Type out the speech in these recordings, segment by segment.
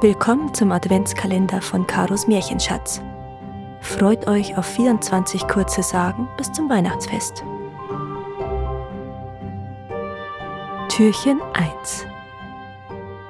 Willkommen zum Adventskalender von Karos Märchenschatz. Freut euch auf 24 kurze Sagen bis zum Weihnachtsfest. Türchen 1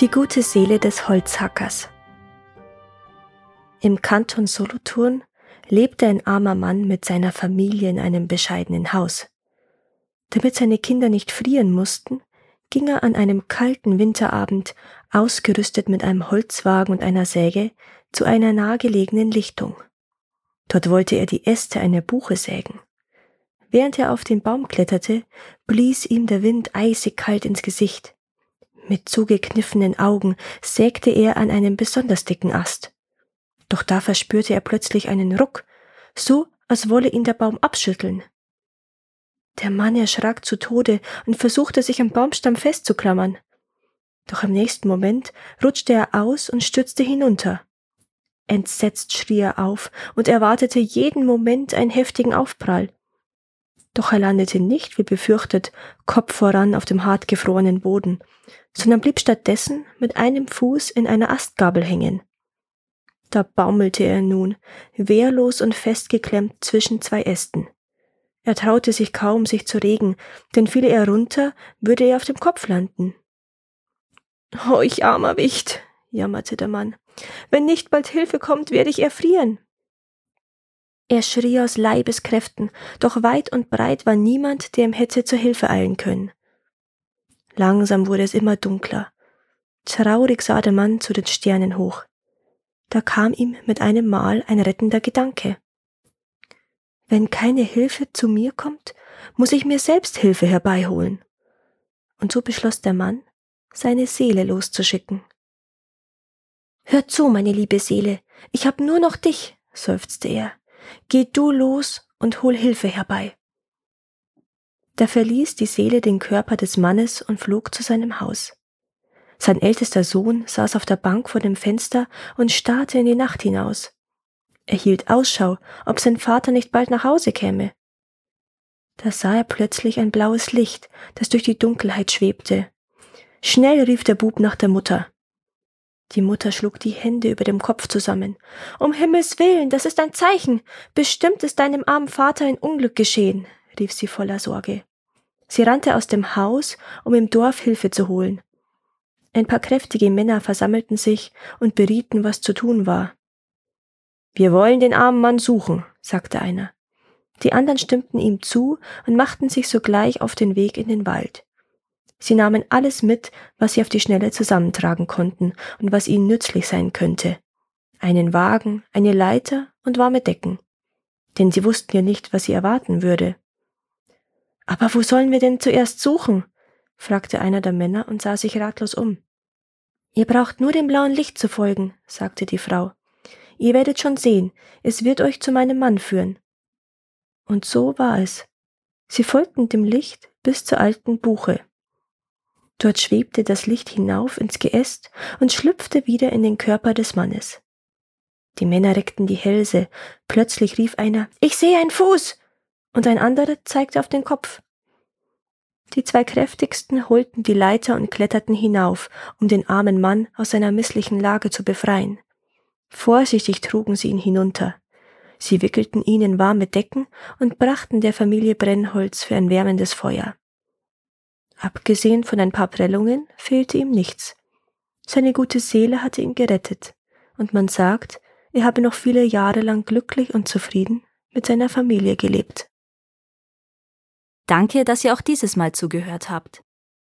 Die gute Seele des Holzhackers Im Kanton Solothurn lebte ein armer Mann mit seiner Familie in einem bescheidenen Haus. Damit seine Kinder nicht frieren mussten, ging er an einem kalten Winterabend, ausgerüstet mit einem Holzwagen und einer Säge, zu einer nahegelegenen Lichtung. Dort wollte er die Äste einer Buche sägen. Während er auf den Baum kletterte, blies ihm der Wind eisig kalt ins Gesicht. Mit zugekniffenen Augen sägte er an einem besonders dicken Ast. Doch da verspürte er plötzlich einen Ruck, so als wolle ihn der Baum abschütteln. Der Mann erschrak zu Tode und versuchte sich am Baumstamm festzuklammern. Doch im nächsten Moment rutschte er aus und stürzte hinunter. Entsetzt schrie er auf und erwartete jeden Moment einen heftigen Aufprall. Doch er landete nicht, wie befürchtet, Kopf voran auf dem hartgefrorenen Boden, sondern blieb stattdessen mit einem Fuß in einer Astgabel hängen. Da baumelte er nun, wehrlos und festgeklemmt zwischen zwei Ästen. Er traute sich kaum, sich zu regen, denn fiele er runter, würde er auf dem Kopf landen. Oh, ich armer Wicht, jammerte der Mann. Wenn nicht bald Hilfe kommt, werde ich erfrieren. Er schrie aus Leibeskräften, doch weit und breit war niemand, der ihm hätte zur Hilfe eilen können. Langsam wurde es immer dunkler. Traurig sah der Mann zu den Sternen hoch. Da kam ihm mit einem Mal ein rettender Gedanke. Wenn keine Hilfe zu mir kommt, muss ich mir selbst Hilfe herbeiholen. Und so beschloss der Mann, seine Seele loszuschicken. Hör zu, meine liebe Seele, ich hab nur noch dich, seufzte er. Geh du los und hol Hilfe herbei. Da verließ die Seele den Körper des Mannes und flog zu seinem Haus. Sein ältester Sohn saß auf der Bank vor dem Fenster und starrte in die Nacht hinaus. Er hielt Ausschau, ob sein Vater nicht bald nach Hause käme. Da sah er plötzlich ein blaues Licht, das durch die Dunkelheit schwebte. Schnell rief der Bub nach der Mutter. Die Mutter schlug die Hände über dem Kopf zusammen. Um Himmels willen, das ist ein Zeichen. Bestimmt ist deinem armen Vater ein Unglück geschehen, rief sie voller Sorge. Sie rannte aus dem Haus, um im Dorf Hilfe zu holen. Ein paar kräftige Männer versammelten sich und berieten, was zu tun war. Wir wollen den armen Mann suchen, sagte einer. Die anderen stimmten ihm zu und machten sich sogleich auf den Weg in den Wald. Sie nahmen alles mit, was sie auf die Schnelle zusammentragen konnten und was ihnen nützlich sein könnte. Einen Wagen, eine Leiter und warme Decken. Denn sie wussten ja nicht, was sie erwarten würde. Aber wo sollen wir denn zuerst suchen? fragte einer der Männer und sah sich ratlos um. Ihr braucht nur dem blauen Licht zu folgen, sagte die Frau. Ihr werdet schon sehen, es wird euch zu meinem Mann führen. Und so war es. Sie folgten dem Licht bis zur alten Buche. Dort schwebte das Licht hinauf ins Geäst und schlüpfte wieder in den Körper des Mannes. Die Männer reckten die Hälse, plötzlich rief einer Ich sehe einen Fuß. und ein anderer zeigte auf den Kopf. Die zwei kräftigsten holten die Leiter und kletterten hinauf, um den armen Mann aus seiner misslichen Lage zu befreien. Vorsichtig trugen sie ihn hinunter. Sie wickelten ihn in warme Decken und brachten der Familie Brennholz für ein wärmendes Feuer. Abgesehen von ein paar Prellungen fehlte ihm nichts. Seine gute Seele hatte ihn gerettet, und man sagt, er habe noch viele Jahre lang glücklich und zufrieden mit seiner Familie gelebt. Danke, dass ihr auch dieses Mal zugehört habt.